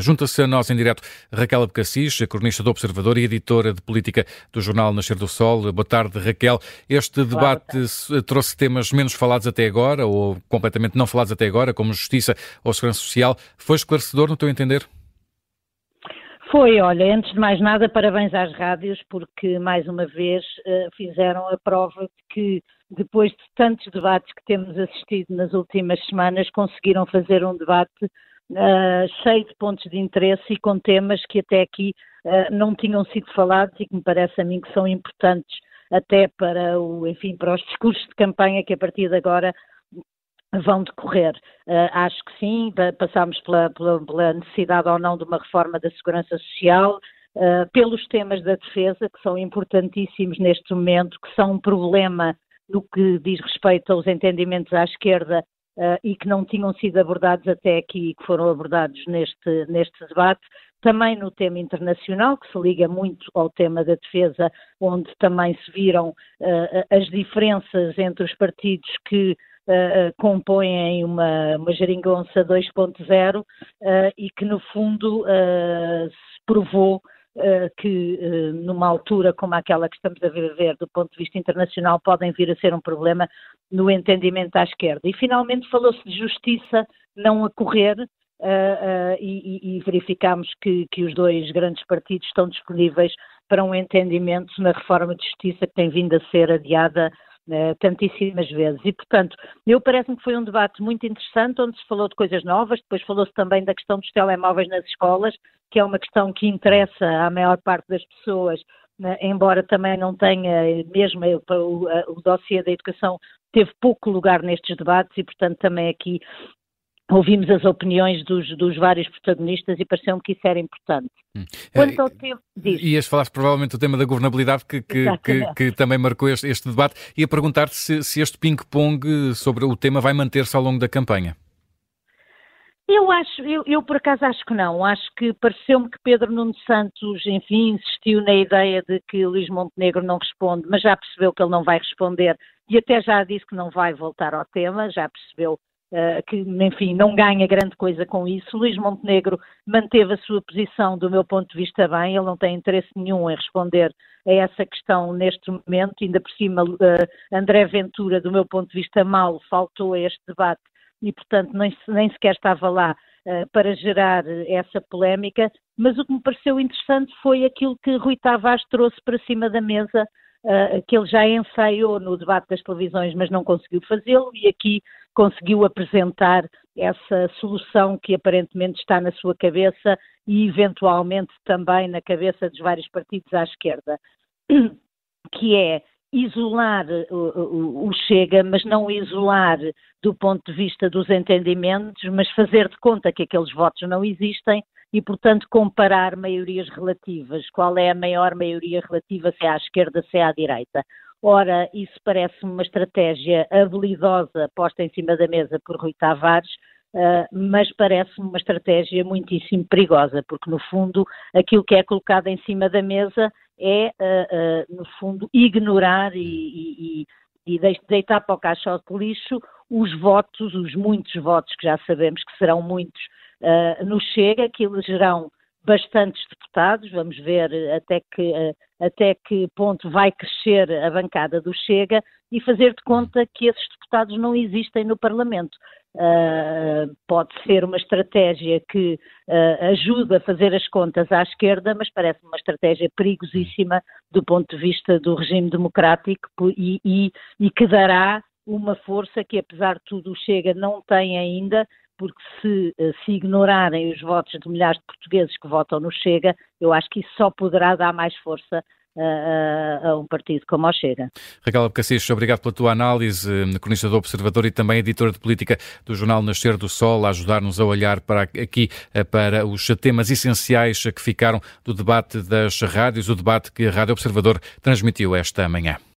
Junta-se a nós em direto Raquel Abcacis, cronista do Observador e editora de política do jornal Nascer do Sol. Boa tarde, Raquel. Este debate trouxe temas menos falados até agora, ou completamente não falados até agora, como justiça ou segurança social. Foi esclarecedor, no teu entender? Foi, olha, antes de mais nada, parabéns às rádios, porque mais uma vez eh, fizeram a prova de que, depois de tantos debates que temos assistido nas últimas semanas, conseguiram fazer um debate uh, cheio de pontos de interesse e com temas que até aqui uh, não tinham sido falados e que me parece a mim que são importantes até para o, enfim, para os discursos de campanha que a partir de agora vão decorrer. Uh, acho que sim, passámos pela, pela, pela, necessidade ou não de uma reforma da segurança social, uh, pelos temas da defesa, que são importantíssimos neste momento, que são um problema no que diz respeito aos entendimentos à esquerda uh, e que não tinham sido abordados até aqui e que foram abordados neste, neste debate. Também no tema internacional, que se liga muito ao tema da defesa, onde também se viram uh, as diferenças entre os partidos que Uh, compõem uma, uma geringonça 2.0 uh, e que, no fundo, uh, se provou que eh, numa altura como aquela que estamos a viver do ponto de vista internacional podem vir a ser um problema no entendimento à esquerda. E finalmente falou-se de justiça não a correr uh, e, e verificámos que, que, os dois grandes partidos estão disponíveis para um entendimento na reforma de justiça que tem vindo a ser adiada uh, tantíssimas vezes. E, portanto, eu parece-me que foi um debate muito interessante, onde se falou de coisas novas, depois falou-se também da questão dos telemóveis nas escolas, que é uma questão que interessa à maior parte das pessoas, né, embora também não tenha, mesmo o, o dossiê da educação teve pouco lugar nestes debates e, portanto, também aqui ouvimos as opiniões dos, dos vários protagonistas e pareceu-me que isso era importante. Hum. Quanto ao tempo, diz. Ias falar provavelmente do tema da governabilidade que, que, que, que também marcou este, este debate. Ia perguntar-te se, se este ping-pong sobre o tema vai manter-se ao longo da campanha. Eu acho, eu, eu, por acaso acho que não. Acho que pareceu-me que Pedro Nuno Santos, enfim, insistiu na ideia de que Luís Montenegro não responde, mas já percebeu que ele não vai responder e até já disse que não vai voltar ao tema, já percebeu que, enfim, não ganha grande coisa com isso. Luís Montenegro manteve a sua posição, do meu ponto de vista, bem, ele não tem interesse nenhum em responder a essa questão neste momento, ainda por cima, uh, André Ventura, do meu ponto de vista, mal faltou a este debate e, portanto, nem, nem sequer estava lá uh, para gerar essa polémica, mas o que me pareceu interessante foi aquilo que Rui Tavares trouxe para cima da mesa, que ele já ensaiou no debate das televisões, mas não conseguiu fazê-lo, e aqui conseguiu apresentar essa solução que aparentemente está na sua cabeça e eventualmente também na cabeça dos vários partidos à esquerda, que é isolar o, Chega, mas não isolar do ponto de vista dos entendimentos, mas fazer de conta que aqueles votos não existem e, portanto, comparar maiorias relativas. Qual é a maior maioria relativa, se é à esquerda, se é à direita? Ora, isso parece-me uma estratégia habilidosa posta em cima da mesa por Rui Tavares, Uh, mas parece-me uma estratégia muitíssimo perigosa, porque no fundo aquilo que é colocado em cima da mesa é, uh, uh, no fundo, ignorar e, e, e, deitar para o caixote de lixo os votos, os muitos votos que já sabemos que serão muitos no Chega, que elegerão bastantes deputados, vamos ver até que, até que ponto vai crescer a bancada do Chega e fazer de conta que esses deputados não existem no Parlamento. Uh, pode ser uma estratégia que uh, ajuda a fazer as contas à esquerda, mas parece uma estratégia perigosíssima do ponto de vista do regime democrático e, e, e que dará uma força que, apesar de tudo, o Chega não tem ainda, porque se, uh, se ignorarem os votos de milhares de portugueses que votam no Chega, eu acho que isso só poderá dar mais força a, a, um partido como o Chega. Raquel Abcacis, obrigado pela tua análise, cronista do Observador e também editora de política do jornal Nascer do Sol, a ajudar-nos a olhar para aqui eh, para os temas essenciais que ficaram do debate das rádios, o debate que a Rádio Observador transmitiu esta manhã.